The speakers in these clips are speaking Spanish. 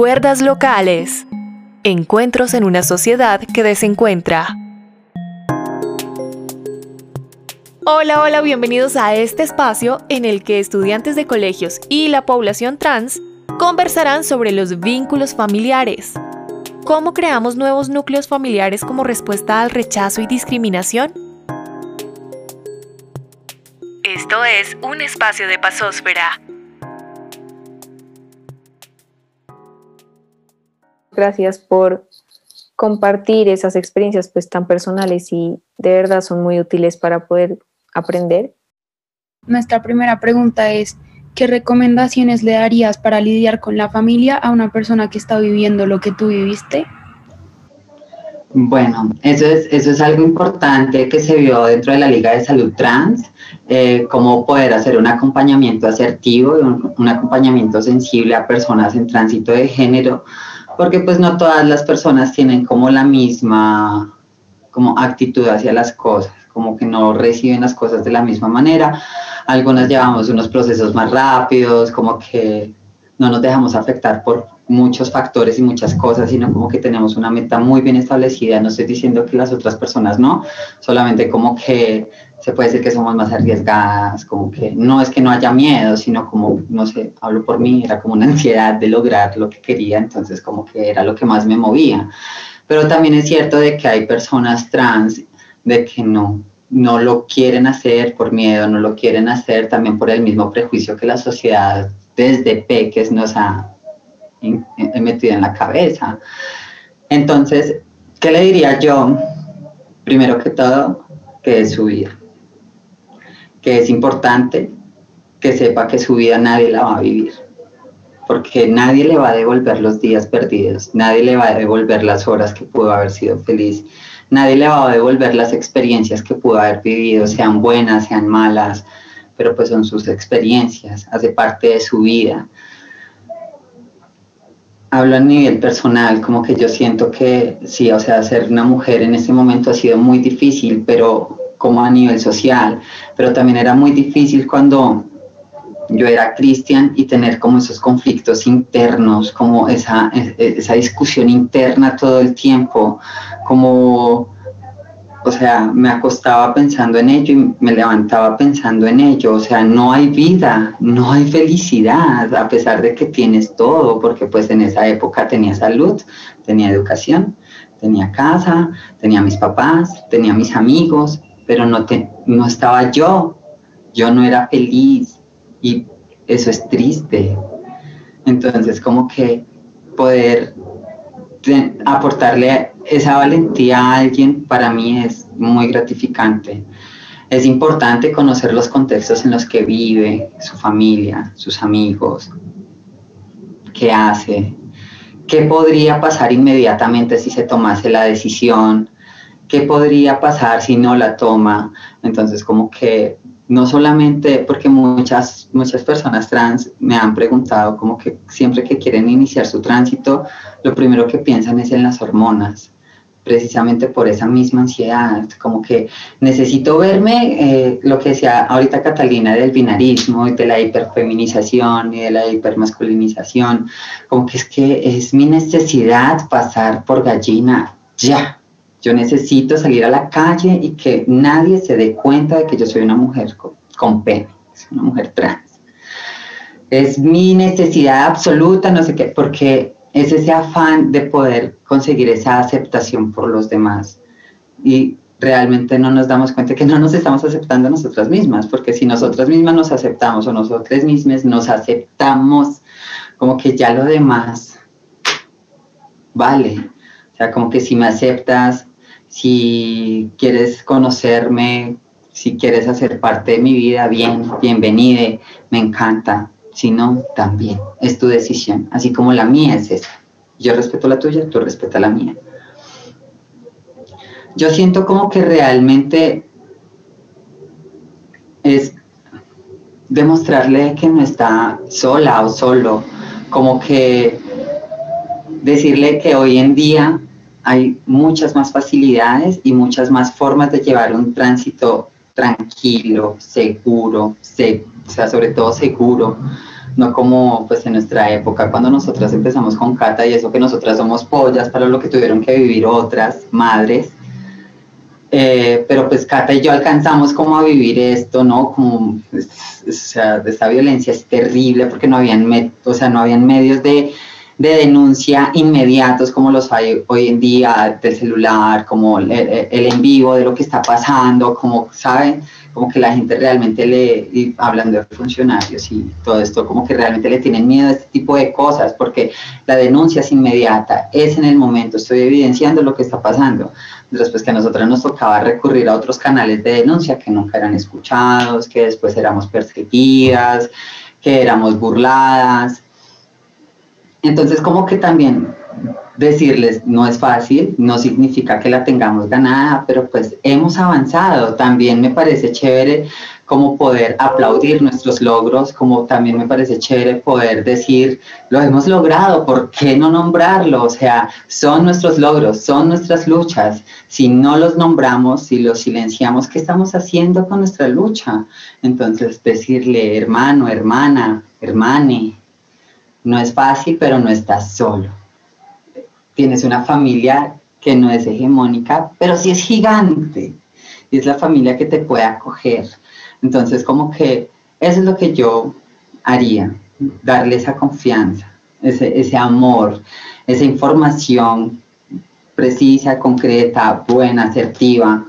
Cuerdas locales. Encuentros en una sociedad que desencuentra. Hola, hola, bienvenidos a este espacio en el que estudiantes de colegios y la población trans conversarán sobre los vínculos familiares. ¿Cómo creamos nuevos núcleos familiares como respuesta al rechazo y discriminación? Esto es un espacio de pasósfera gracias por compartir esas experiencias pues tan personales y de verdad son muy útiles para poder aprender. Nuestra primera pregunta es, ¿qué recomendaciones le darías para lidiar con la familia a una persona que está viviendo lo que tú viviste? Bueno, eso es, eso es algo importante que se vio dentro de la Liga de Salud Trans, eh, cómo poder hacer un acompañamiento asertivo y un, un acompañamiento sensible a personas en tránsito de género porque pues no todas las personas tienen como la misma como actitud hacia las cosas, como que no reciben las cosas de la misma manera. Algunas llevamos unos procesos más rápidos, como que no nos dejamos afectar por muchos factores y muchas cosas, sino como que tenemos una meta muy bien establecida. No estoy diciendo que las otras personas no, solamente como que se puede decir que somos más arriesgadas, como que no es que no haya miedo, sino como, no sé, hablo por mí, era como una ansiedad de lograr lo que quería, entonces como que era lo que más me movía. Pero también es cierto de que hay personas trans de que no, no lo quieren hacer por miedo, no lo quieren hacer también por el mismo prejuicio que la sociedad desde peques nos ha metido en la cabeza. Entonces, ¿qué le diría yo? Primero que todo, que es su vida que es importante que sepa que su vida nadie la va a vivir, porque nadie le va a devolver los días perdidos, nadie le va a devolver las horas que pudo haber sido feliz, nadie le va a devolver las experiencias que pudo haber vivido, sean buenas, sean malas, pero pues son sus experiencias, hace parte de su vida. Hablo a nivel personal, como que yo siento que sí, o sea, ser una mujer en este momento ha sido muy difícil, pero como a nivel social, pero también era muy difícil cuando yo era cristian y tener como esos conflictos internos, como esa, esa discusión interna todo el tiempo, como, o sea, me acostaba pensando en ello y me levantaba pensando en ello, o sea, no hay vida, no hay felicidad, a pesar de que tienes todo, porque pues en esa época tenía salud, tenía educación, tenía casa, tenía mis papás, tenía mis amigos, pero no, te, no estaba yo, yo no era feliz y eso es triste. Entonces, como que poder aportarle esa valentía a alguien para mí es muy gratificante. Es importante conocer los contextos en los que vive, su familia, sus amigos, qué hace, qué podría pasar inmediatamente si se tomase la decisión, qué podría pasar si no la toma. Entonces, como que no solamente porque muchas, muchas personas trans me han preguntado como que siempre que quieren iniciar su tránsito, lo primero que piensan es en las hormonas, precisamente por esa misma ansiedad, como que necesito verme, eh, lo que decía ahorita Catalina del binarismo y de la hiperfeminización y de la hipermasculinización, como que es que es mi necesidad pasar por gallina ya, yo necesito salir a la calle y que nadie se dé cuenta de que yo soy una mujer con, pene, una mujer trans. Es mi necesidad absoluta, no sé qué, porque es ese afán de poder conseguir esa aceptación por los demás. Y realmente no nos damos cuenta que no nos estamos aceptando a nosotras mismas, porque si nosotras mismas nos aceptamos o nosotras mismas nos aceptamos, como que ya lo demás vale. O sea, como que si me aceptas, si quieres conocerme, si quieres hacer parte de mi vida, bien, bienvenida, me encanta. Si no, también, es tu decisión, así como la mía es esa. Yo respeto la tuya, tú respetas la mía. Yo siento como que realmente es demostrarle que no está sola o solo, como que decirle que hoy en día hay muchas más facilidades y muchas más formas de llevar un tránsito tranquilo, seguro, o sea, sobre todo seguro, no como pues en nuestra época cuando nosotras empezamos con Cata y eso que nosotras somos pollas para lo que tuvieron que vivir otras madres. Eh, pero pues Cata y yo alcanzamos como a vivir esto, ¿no? Como, o sea, esta violencia es terrible porque no habían, o sea, no habían medios de, de denuncia inmediatos como los hay hoy en día del celular, como el, el, en vivo de lo que está pasando, como, ¿saben? Como que la gente realmente le, hablando de funcionarios y todo esto, como que realmente le tienen miedo a este tipo de cosas, porque la denuncia es inmediata, es en el momento, estoy evidenciando lo que está pasando. Después que a nosotros nos tocaba recurrir a otros canales de denuncia que nunca eran escuchados, que después éramos perseguidas, que éramos burladas, entonces, como que también decirles no es fácil, no significa que la tengamos ganada, pero pues hemos avanzado. También me parece chévere como poder aplaudir nuestros logros, como también me parece chévere poder decir, lo hemos logrado, ¿por qué no nombrarlo? O sea, son nuestros logros, son nuestras luchas. Si no los nombramos, si los silenciamos, ¿qué estamos haciendo con nuestra lucha? Entonces, decirle, hermano, hermana, hermane, no es fácil, pero no estás solo. Tienes una familia que no es hegemónica, pero sí es gigante. Y es la familia que te puede acoger. Entonces, como que eso es lo que yo haría, darle esa confianza, ese, ese amor, esa información precisa, concreta, buena, asertiva,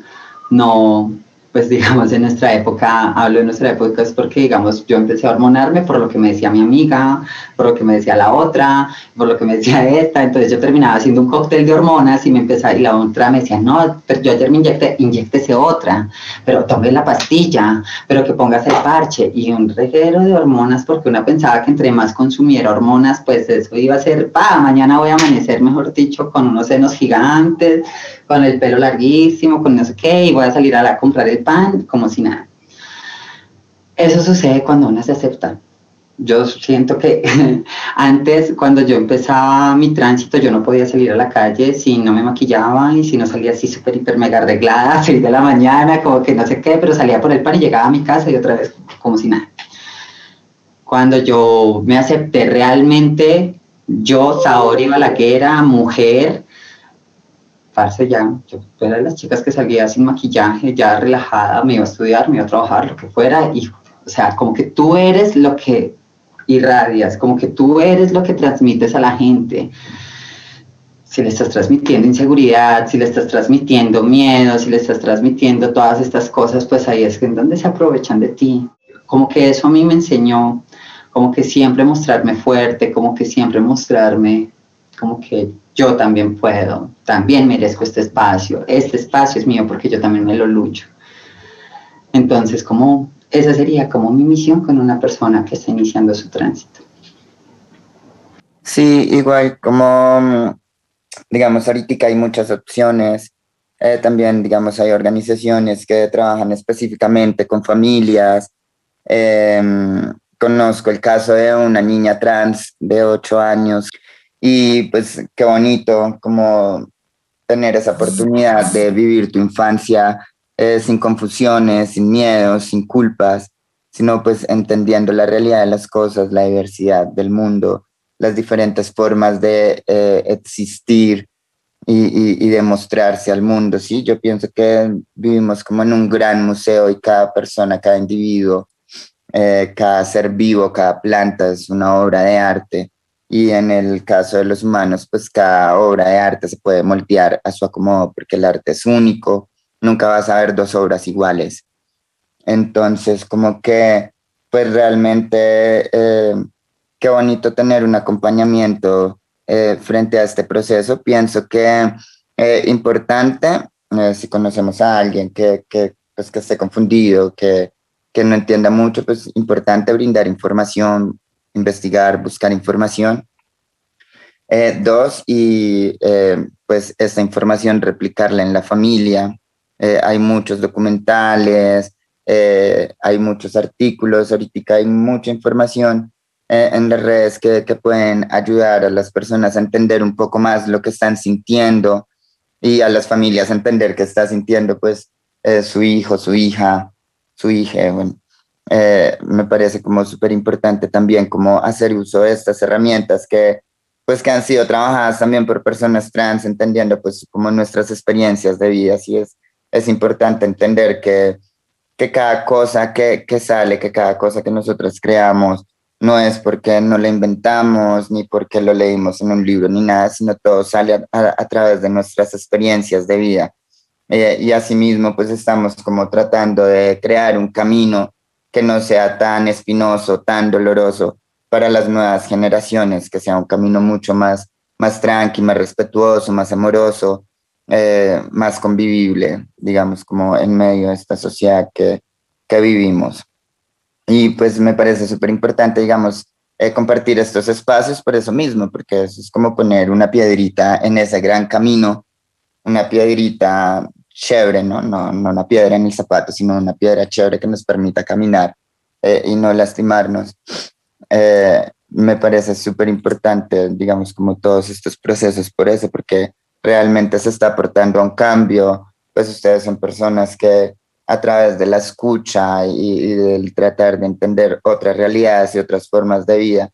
no pues digamos en nuestra época, hablo de nuestra época es porque digamos yo empecé a hormonarme por lo que me decía mi amiga, por lo que me decía la otra, por lo que me decía esta, entonces yo terminaba haciendo un cóctel de hormonas y me empezaba, y la otra me decía, no, pero yo ayer me inyecté, inyectese otra, pero tome la pastilla, pero que pongas el parche, y un reguero de hormonas porque una pensaba que entre más consumiera hormonas, pues eso iba a ser, pa, mañana voy a amanecer, mejor dicho, con unos senos gigantes, con el pelo larguísimo, con no sé qué, y voy a salir a, la, comprar el pan como si nada. Eso sucede cuando una se acepta. Yo siento que antes, cuando yo empezaba mi tránsito, yo no podía salir a la calle si no me maquillaba y si no salía así súper, hiper, mega arreglada a 6 de la mañana, como que no sé qué, pero salía por el pan y llegaba a mi casa y otra vez como si nada. Cuando yo me acepté realmente, yo, Saori Balaguera, mujer, parce ya, yo era de las chicas que salía sin maquillaje, ya relajada, me iba a estudiar, me iba a trabajar, lo que fuera, y, o sea, como que tú eres lo que irradias, como que tú eres lo que transmites a la gente. Si le estás transmitiendo inseguridad, si le estás transmitiendo miedo, si le estás transmitiendo todas estas cosas, pues ahí es en donde se aprovechan de ti. Como que eso a mí me enseñó, como que siempre mostrarme fuerte, como que siempre mostrarme, como que yo también puedo, también merezco este espacio, este espacio es mío porque yo también me lo lucho. Entonces, como esa sería como mi misión con una persona que está iniciando su tránsito. Sí, igual como, digamos, ahorita hay muchas opciones. Eh, también, digamos, hay organizaciones que trabajan específicamente con familias. Em, conozco el caso de una niña trans de 8 años y pues qué bonito como tener esa oportunidad de vivir tu infancia eh, sin confusiones, sin miedos, sin culpas, sino pues entendiendo la realidad de las cosas, la diversidad del mundo, las diferentes formas de eh, existir y, y, demostrarse al mundo. Sí, yo pienso que vivimos como en un gran museo y cada persona, cada individuo, eh, cada ser vivo, cada planta es una obra de arte y en el caso de los humanos, pues cada obra de arte se puede moldear a su acomodo porque el arte es único, nunca vas a ver dos obras iguales. Entonces, como que, pues realmente, eh, qué bonito tener un acompañamiento eh, frente a este proceso. Pienso que eh, importante, si conocemos a alguien que, que, pues, que esté confundido, que, que no entienda mucho, pues importante brindar información, investigar, buscar información. Eh, dos, y eh, pues esta información replicarla en la familia. Eh, hay muchos documentales, hay muchos artículos, ahorita hay mucha información en las redes que, que, pueden ayudar a las personas a entender un poco más lo que están sintiendo y a las familias a entender que está sintiendo pues su hijo, su hija, su hija, eh, me parece como súper importante también como hacer uso de estas herramientas que pues que han sido trabajadas también por personas trans, entendiendo pues como nuestras experiencias de vida, así es, es importante entender que, que cada cosa que, que sale, que cada cosa que nosotros creamos, no es porque no lo inventamos, ni porque lo leímos en un libro, ni nada, sino todo sale a, a, través de nuestras experiencias de vida. Eh, y asimismo, pues estamos como tratando de crear un camino que no sea tan espinoso, tan doloroso, para las nuevas generaciones, que sea un camino mucho más, más tranqui, más respetuoso, más amoroso, eh, más convivible, digamos, como en medio de esta sociedad que, que vivimos. Y pues me parece súper importante, digamos, eh, compartir estos espacios por eso mismo, porque eso es como poner una piedrita en ese gran camino, una piedrita chévere, ¿no? No, no una piedra en el zapato, sino una piedra chévere que nos permita caminar eh, y no lastimarnos. Eh, me parece súper importante, digamos, como todos estos procesos por eso, porque realmente se está aportando a un cambio, pues ustedes son personas que a través de la escucha y, del tratar de entender otras realidades y otras formas de vida,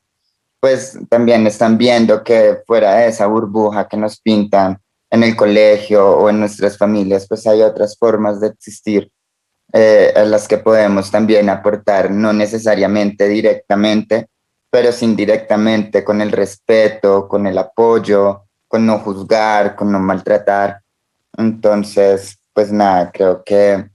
pues también están viendo que fuera de esa burbuja que nos pintan en el colegio o en nuestras familias, pues hay otras formas de existir eh, a las que podemos también aportar, no necesariamente directamente, pero sin indirectamente, con el respeto, con el apoyo, con no juzgar, con no maltratar. Entonces, pues nada, creo que,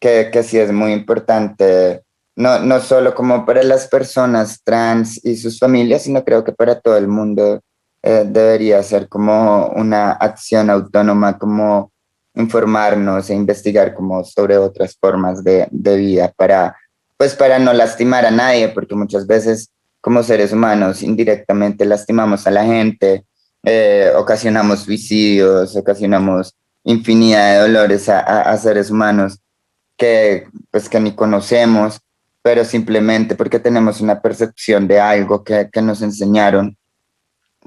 que, que sí es muy importante, no, no solo como para las personas trans y sus familias, sino creo que para todo el mundo eh, debería ser como una acción autónoma, como informarnos e investigar como sobre otras formas de, de, vida para, pues para no lastimar a nadie, porque muchas veces como seres humanos indirectamente lastimamos a la gente, eh, ocasionamos suicidios, ocasionamos infinidad de dolores a, a, seres humanos que pues que ni conocemos, pero simplemente porque tenemos una percepción de algo que, que nos enseñaron,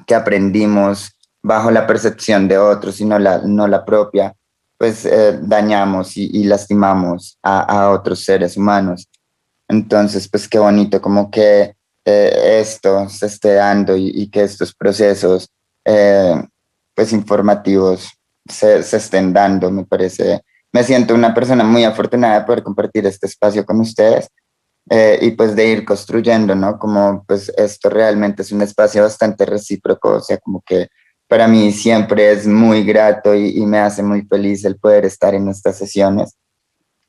que aprendimos bajo la percepción de otros y no la, no la propia pues eh, dañamos y, lastimamos a, otros seres humanos. Entonces, pues qué bonito como que eh, esto se esté dando y, que estos procesos eh, pues informativos se, se, estén dando, me parece. Me siento una persona muy afortunada de poder compartir este espacio con ustedes y pues de ir construyendo, ¿no? Como pues esto realmente es un espacio bastante recíproco, o sea, como que para mí siempre es muy grato y, me hace muy feliz el poder estar en estas sesiones,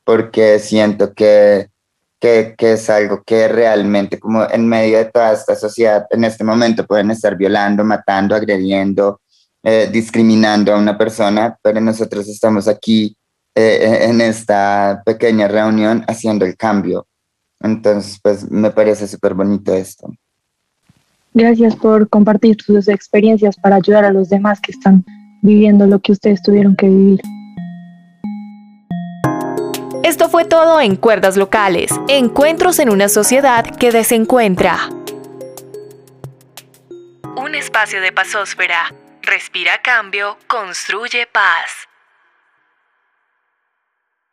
porque siento que, que, es algo que realmente, como en medio de toda esta sociedad, en este momento pueden estar violando, matando, agrediendo, eh, discriminando a una persona, pero nosotros estamos aquí eh, en esta pequeña reunión haciendo el cambio. Entonces, pues me parece súper bonito esto. Gracias por compartir sus experiencias para ayudar a los demás que están viviendo lo que ustedes tuvieron que vivir. Esto fue todo en Cuerdas Locales, encuentros en una sociedad que desencuentra. Un espacio de pasósfera. Respira cambio, construye paz.